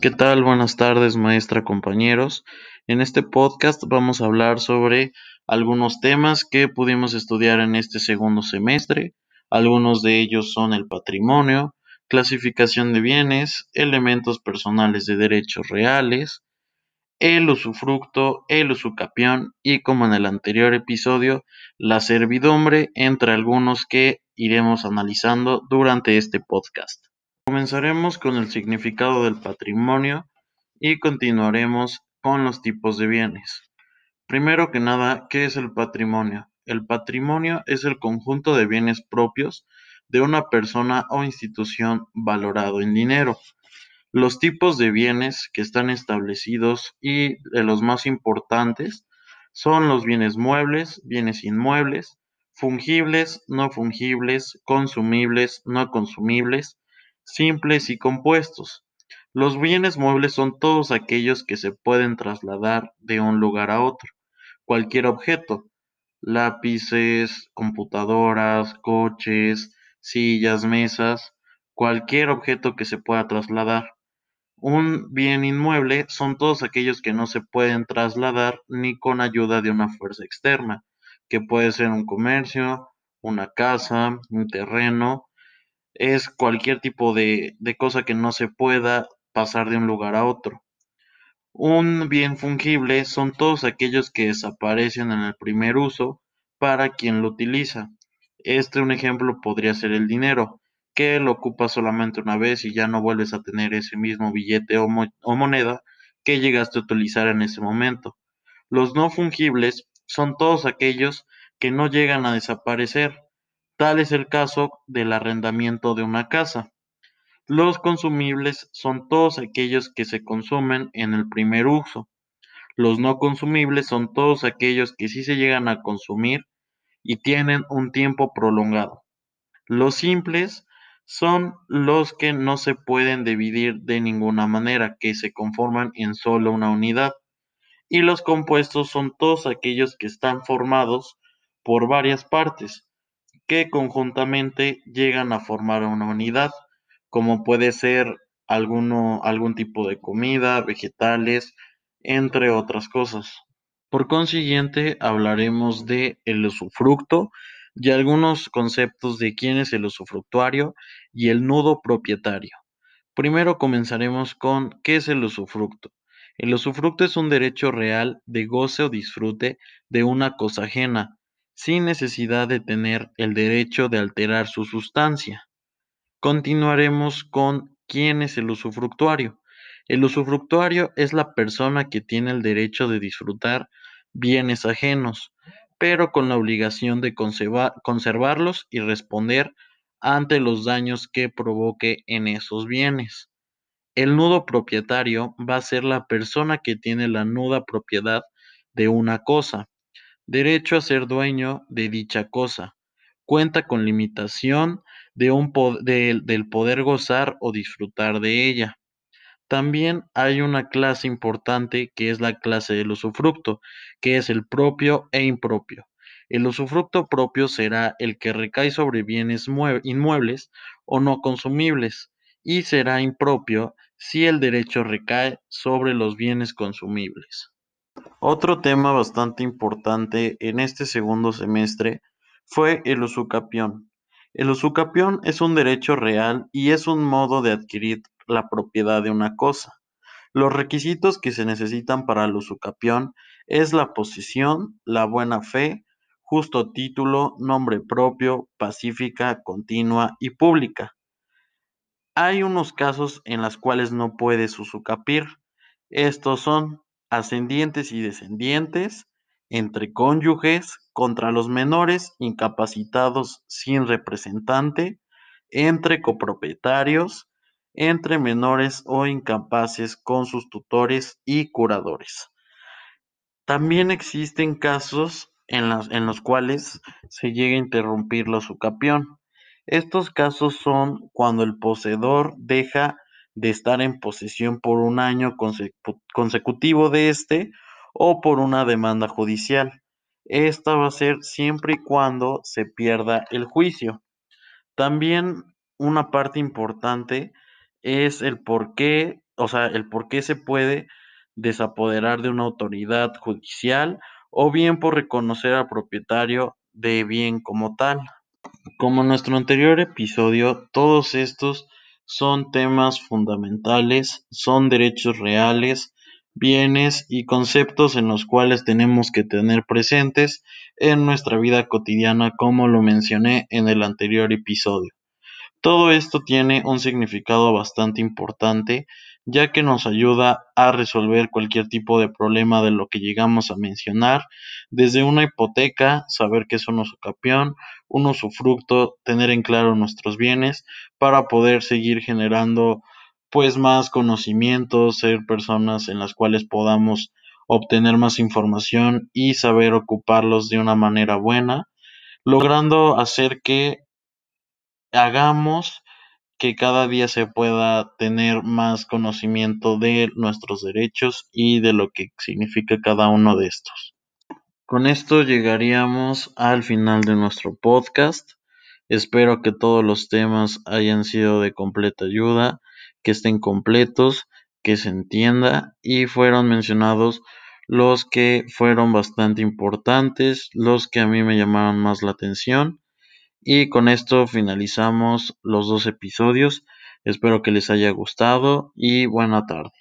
¿Qué tal? Buenas tardes, maestra, compañeros. En este podcast vamos a hablar sobre algunos temas que pudimos estudiar en este segundo semestre. Algunos de ellos son el patrimonio, clasificación de bienes, elementos personales de derechos reales, el usufructo, el usucapión y, como en el anterior episodio, la servidumbre, entre algunos que iremos analizando durante este podcast. Comenzaremos con el significado del patrimonio y continuaremos con los tipos de bienes. Primero que nada, ¿qué es el patrimonio? El patrimonio es el conjunto de bienes propios de una persona o institución valorado en dinero. Los tipos de bienes que están establecidos y de los más importantes son los bienes muebles, bienes inmuebles, fungibles, no fungibles, consumibles, no consumibles, simples y compuestos. Los bienes muebles son todos aquellos que se pueden trasladar de un lugar a otro. Cualquier objeto, lápices, computadoras, coches, sillas, mesas, cualquier objeto que se pueda trasladar. Un bien inmueble son todos aquellos que no se pueden trasladar ni con ayuda de una fuerza externa, que puede ser un comercio, una casa, un terreno, es cualquier tipo de, cosa que no se pueda pasar de un lugar a otro. Un bien fungible son todos aquellos que desaparecen en el primer uso para quien lo utiliza. Este un ejemplo podría ser el dinero, que lo ocupas solamente una vez y ya no vuelves a tener ese mismo billete o, o moneda que llegaste a utilizar en ese momento. Los no fungibles son todos aquellos que no llegan a desaparecer, Tal es el caso del arrendamiento de una casa. Los consumibles son todos aquellos que se consumen en el primer uso. Los no consumibles son todos aquellos que sí se llegan a consumir y tienen un tiempo prolongado. Los simples son los que no se pueden dividir de ninguna manera, que se conforman en solo una unidad. Y los compuestos son todos aquellos que están formados por varias partes, que conjuntamente llegan a formar una unidad, como puede ser alguno, algún tipo de comida, vegetales, entre otras cosas. Por consiguiente, hablaremos de el usufructo y algunos conceptos de quién es el usufructuario y el nudo propietario. Primero comenzaremos con qué es el usufructo. El usufructo es un derecho real de goce o disfrute de una cosa ajena, sin necesidad de tener el derecho de alterar su sustancia. Continuaremos con quién es el usufructuario. El usufructuario es la persona que tiene el derecho de disfrutar bienes ajenos, pero con la obligación de conservarlos y responder ante los daños que provoque en esos bienes. El nudo propietario va a ser la persona que tiene la nuda propiedad de una cosa, derecho a ser dueño de dicha cosa. Cuenta con limitación de del poder gozar o disfrutar de ella. También hay una clase importante que es la clase del usufructo, que es el propio e impropio. El usufructo propio será el que recae sobre bienes inmuebles o no consumibles y será impropio si el derecho recae sobre los bienes consumibles. Otro tema bastante importante en este segundo semestre fue el usucapión. El usucapión es un derecho real y es un modo de adquirir la propiedad de una cosa. Los requisitos que se necesitan para el usucapión es la posesión, la buena fe, justo título, nombre propio, pacífica, continua y pública. Hay unos casos en los cuales no puedes usucapir. Estos son ascendientes y descendientes, entre cónyuges, contra los menores incapacitados sin representante, entre copropietarios, entre menores o incapaces con sus tutores y curadores. También existen casos en, en los cuales se llega a interrumpir la usucapión. Estos casos son cuando el poseedor deja de estar en posesión por un año consecutivo de este o por una demanda judicial. Esta va a ser siempre y cuando se pierda el juicio. También una parte importante es el por qué o sea, el por qué se puede desapoderar de una autoridad judicial o bien por reconocer al propietario de bien como tal. Como en nuestro anterior episodio, todos estos son temas fundamentales, son derechos reales, bienes y conceptos en los cuales tenemos que tener presentes en nuestra vida cotidiana como lo mencioné en el anterior episodio. Todo esto tiene un significado bastante importante ya que nos ayuda a resolver cualquier tipo de problema de lo que llegamos a mencionar, desde una hipoteca, saber qué es un usucapión, un usufructo, tener en claro nuestros bienes para poder seguir generando pues más conocimientos, ser personas en las cuales podamos obtener más información y saber ocuparlos de una manera buena, logrando hacer que hagamos que cada día se pueda tener más conocimiento de nuestros derechos y de lo que significa cada uno de estos. Con esto llegaríamos al final de nuestro podcast. Espero que todos los temas hayan sido de completa ayuda, que estén completos, que se entienda y fueron mencionados los que fueron bastante importantes, los que a mí me llamaron más la atención y con esto finalizamos los dos episodios. Espero que les haya gustado y buena tarde.